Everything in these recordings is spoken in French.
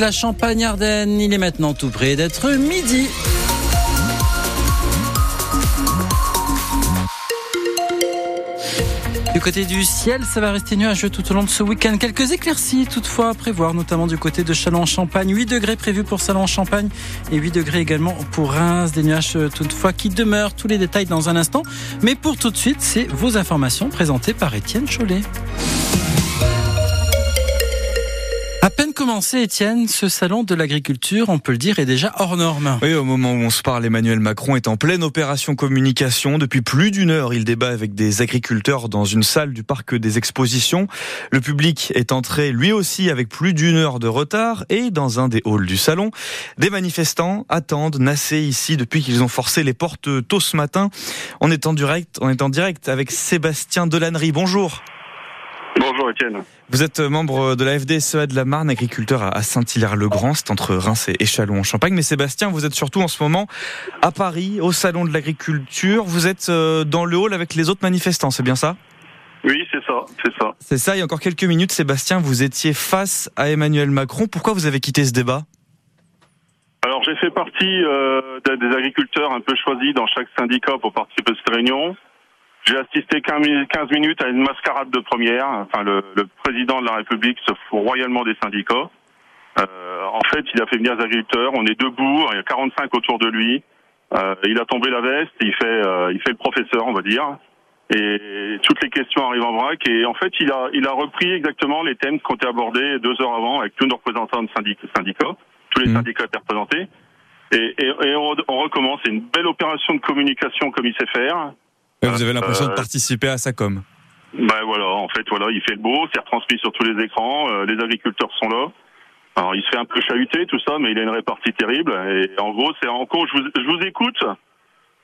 la Champagne-Ardenne. Il est maintenant tout près d'être midi. Du côté du ciel, ça va rester nuageux tout au long de ce week-end. Quelques éclaircies toutefois à prévoir, notamment du côté de Châlons-en-Champagne. 8 degrés prévus pour Châlons-en-Champagne et 8 degrés également pour Reims. Des nuages euh, toutefois qui demeurent. Tous les détails dans un instant. Mais pour tout de suite, c'est vos informations présentées par Étienne Chollet. Commencé, Étienne, ce salon de l'agriculture, on peut le dire, est déjà hors norme. Oui, au moment où on se parle, Emmanuel Macron est en pleine opération communication. Depuis plus d'une heure, il débat avec des agriculteurs dans une salle du parc des expositions. Le public est entré lui aussi avec plus d'une heure de retard et dans un des halls du salon, des manifestants attendent Nassé ici depuis qu'ils ont forcé les portes tôt ce matin. On est en direct, on est en direct avec Sébastien Delannery. Bonjour. Bonjour Étienne. Vous êtes membre de la FDSEA de la Marne, agriculteur à Saint-Hilaire-le-Grand, c'est entre Reims et Châlons en Champagne. Mais Sébastien, vous êtes surtout en ce moment à Paris, au Salon de l'agriculture. Vous êtes euh, dans le hall avec les autres manifestants, c'est bien ça? Oui, c'est ça, c'est ça. C'est ça, il y a encore quelques minutes, Sébastien, vous étiez face à Emmanuel Macron. Pourquoi vous avez quitté ce débat? Alors j'ai fait partie euh, des agriculteurs un peu choisis dans chaque syndicat pour participer à cette réunion. J'ai assisté 15 minutes à une mascarade de première. Enfin, le, le président de la République se fout royalement des syndicats. Euh, en fait, il a fait venir les agriculteurs. On est debout, il y a 45 autour de lui. Euh, il a tombé la veste, il fait, euh, il fait le professeur, on va dire. Et toutes les questions arrivent en vrac. Et en fait, il a, il a repris exactement les thèmes qui ont été abordés deux heures avant avec tous nos représentants de syndicats, tous les mmh. syndicats étaient représentés. Et, et, et on, on, recommence. C'est une belle opération de communication comme il sait faire. Vous avez l'impression de participer à sa com. Ben voilà, en fait, voilà, il fait le beau, c'est retransmis sur tous les écrans, euh, les agriculteurs sont là. Alors, il se fait un peu chahuter, tout ça, mais il a une répartie terrible. Et en gros, c'est en gros, je vous, je vous écoute,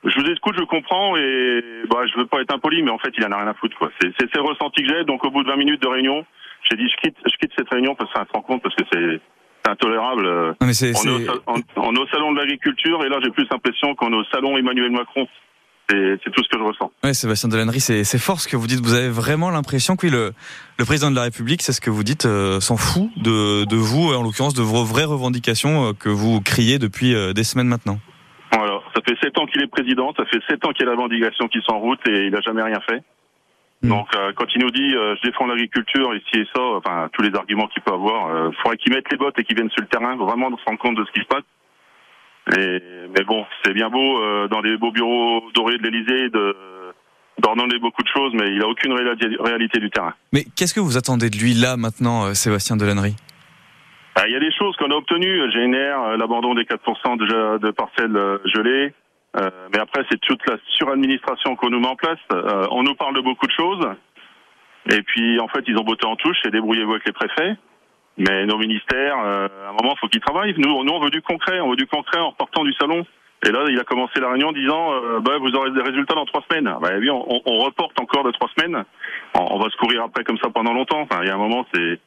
je vous écoute, je comprends, et bah, je veux pas être impoli, mais en fait, il en a rien à foutre, quoi. C'est c'est le ressenti que j'ai. Donc, au bout de 20 minutes de réunion, j'ai dit, je quitte, je quitte cette réunion parce que ça se rend compte, parce que c'est intolérable. Non, mais c'est, on, est au, on, on est au salon de l'agriculture, et là, j'ai plus l'impression qu'on est au salon Emmanuel Macron c'est tout ce que je ressens. Oui, Sébastien Delannery, c'est fort ce que vous dites. Vous avez vraiment l'impression que oui, le, le, président de la République, c'est ce que vous dites, euh, s'en fout de, de, vous, en l'occurrence de vos vraies revendications euh, que vous criez depuis euh, des semaines maintenant. Voilà, ça fait sept ans qu'il est président, ça fait sept ans qu'il y a la revendication qui sont en route et il n'a jamais rien fait. Mmh. Donc euh, quand il nous dit je défends l'agriculture ici et ça, enfin tous les arguments qu'il peut avoir, il faudrait qu'il mette les bottes et qu'il vienne sur le terrain, vraiment se rendre compte de ce qui se passe. Et, mais bon, c'est bien beau euh, dans les beaux bureaux dorés de l'Elysée de d'ordonner beaucoup de choses, mais il a aucune réalité du terrain. Mais qu'est-ce que vous attendez de lui là maintenant, euh, Sébastien Delannery? Bah, Il y a des choses qu'on a obtenues, GNR, euh, l'abandon des 4% de, de parcelles gelées, euh, mais après c'est toute la suradministration qu'on nous met en place. Euh, on nous parle de beaucoup de choses, et puis en fait ils ont botté en touche et débrouillez-vous avec les préfets. Mais nos ministères, euh, à un moment, faut qu'ils travaillent. Nous, nous, on veut du concret. On veut du concret en repartant du salon. Et là, il a commencé la réunion en disant euh, bah, vous aurez des résultats dans trois semaines. Bah, oui, on, on, reporte encore de trois semaines. On, on, va se courir après comme ça pendant longtemps. Enfin, il y a un moment, c'est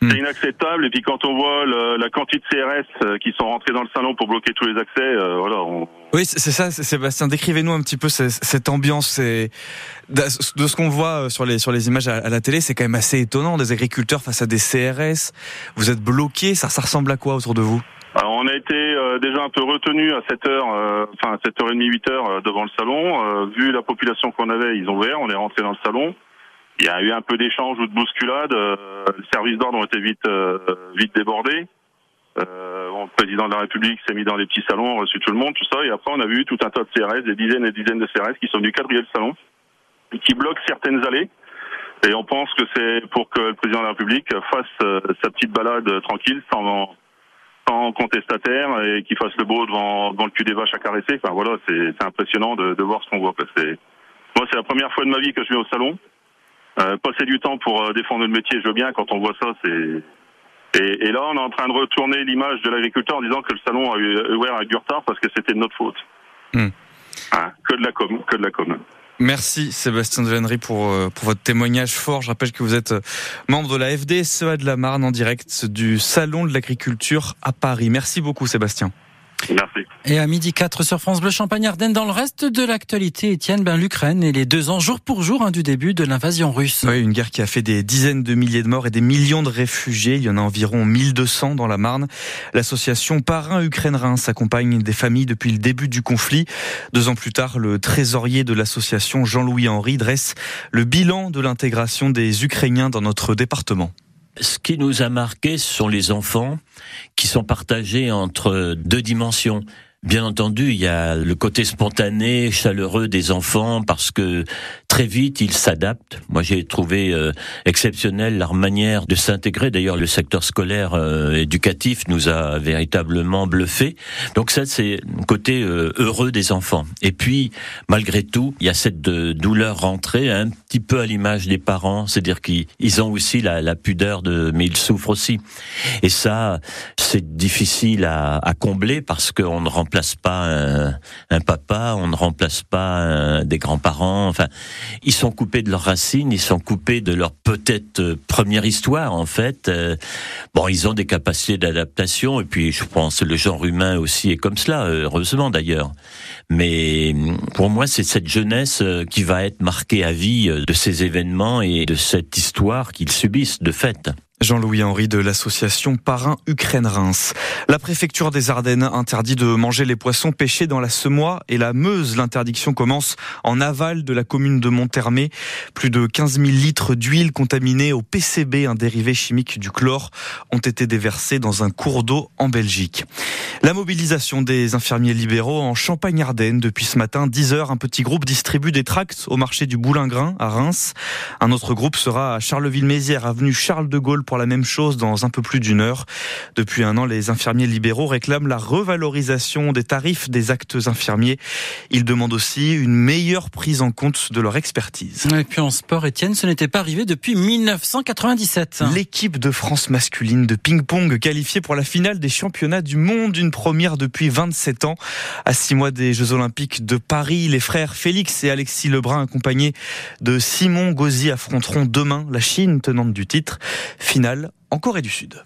c'est hmm. inacceptable. Et puis quand on voit le, la quantité de CRS euh, qui sont rentrés dans le salon pour bloquer tous les accès, euh, voilà. On... Oui, c'est ça, Sébastien. Décrivez-nous un petit peu cette ambiance. De ce qu'on voit euh, sur les sur les images à, la télé, c'est quand même assez étonnant. Des agriculteurs face à des CRS. Vous êtes bloqués. Ça, ça ressemble à quoi autour de vous? Alors, on a été euh, déjà un peu retenu à 7 heures, euh, enfin 7h30, 8 heures devant le salon. vu la population qu'on avait, ils ont ouvert. On est rentré dans le salon. Il y a eu un peu d'échange ou de bousculade. Euh, le service d'ordre ont été vite euh, vite débordés. Euh, bon, le président de la République s'est mis dans les petits salons, a reçu tout le monde, tout ça, et après on a vu tout un tas de CRS, des dizaines et dizaines de CRS qui sont venus quadriller le salon, qui bloquent certaines allées. Et on pense que c'est pour que le président de la République fasse euh, sa petite balade tranquille, sans, sans contestataire, et qu'il fasse le beau devant, devant le cul des vaches à caresser. Enfin voilà, c'est impressionnant de, de voir ce qu'on voit. Moi, c'est la première fois de ma vie que je vais au salon. Euh, passer du temps pour euh, défendre le métier, je veux bien. Quand on voit ça, c'est et, et, là, on est en train de retourner l'image de l'agriculteur en disant que le salon a eu ouvert avec du retard parce que c'était de notre faute. Hmm. Hein, que de la com, que de la com. Merci Sébastien Delannery pour, euh, pour votre témoignage fort. Je rappelle que vous êtes membre de la FDSEA de la Marne en direct du Salon de l'agriculture à Paris. Merci beaucoup Sébastien. Merci. Et à midi 4 sur France Bleu Champagne-Ardenne, dans le reste de l'actualité, Étienne, ben, l'Ukraine et les deux ans jour pour jour hein, du début de l'invasion russe. Oui, une guerre qui a fait des dizaines de milliers de morts et des millions de réfugiés. Il y en a environ 1200 dans la Marne. L'association Parrain Ukraine-Reims s'accompagne des familles depuis le début du conflit. Deux ans plus tard, le trésorier de l'association Jean-Louis Henry dresse le bilan de l'intégration des Ukrainiens dans notre département. Ce qui nous a marqué, ce sont les enfants qui sont partagés entre deux dimensions. Bien entendu, il y a le côté spontané, chaleureux des enfants parce que très vite ils s'adaptent. Moi, j'ai trouvé euh, exceptionnel leur manière de s'intégrer. D'ailleurs, le secteur scolaire euh, éducatif nous a véritablement bluffé. Donc ça, c'est le côté euh, heureux des enfants. Et puis, malgré tout, il y a cette douleur rentrée, un petit peu à l'image des parents, c'est-à-dire qu'ils ont aussi la, la, pudeur de, mais ils souffrent aussi. Et ça, c'est difficile à, à combler parce qu'on ne remplace pas un, papa, on ne remplace pas des grands-parents. Enfin, ils sont coupés de leurs racines, ils sont coupés de leur peut-être euh, première histoire en fait. Euh, bon, ils ont des capacités d'adaptation et puis je pense le genre humain aussi est comme cela, heureusement d'ailleurs. Mais pour moi, c'est cette jeunesse euh, qui va être marquée à vie de ces événements et de cette histoire qu'ils subissent de fait. Jean-Louis Henry de l'association Parrain Ukraine-Reims. La préfecture des Ardennes interdit de manger les poissons pêchés dans la Semois et la Meuse. L'interdiction commence en aval de la commune de Monthermé. Plus de 15 000 litres d'huile contaminée au PCB, un dérivé chimique du chlore, ont été déversés dans un cours d'eau en Belgique. La mobilisation des infirmiers libéraux en Champagne-Ardenne depuis ce matin, 10 heures, un petit groupe distribue des tracts au marché du Boulingrin à Reims. Un autre groupe sera à Charleville-Mézières, avenue Charles de Gaulle pour la même chose dans un peu plus d'une heure. Depuis un an, les infirmiers libéraux réclament la revalorisation des tarifs des actes infirmiers. Ils demandent aussi une meilleure prise en compte de leur expertise. Et puis en sport, Étienne, ce n'était pas arrivé depuis 1997. L'équipe de France masculine de ping-pong qualifiée pour la finale des championnats du monde, une première depuis 27 ans. À six mois des Jeux Olympiques de Paris, les frères Félix et Alexis Lebrun, accompagnés de Simon Gauzy, affronteront demain la Chine, tenante du titre finale en Corée du Sud.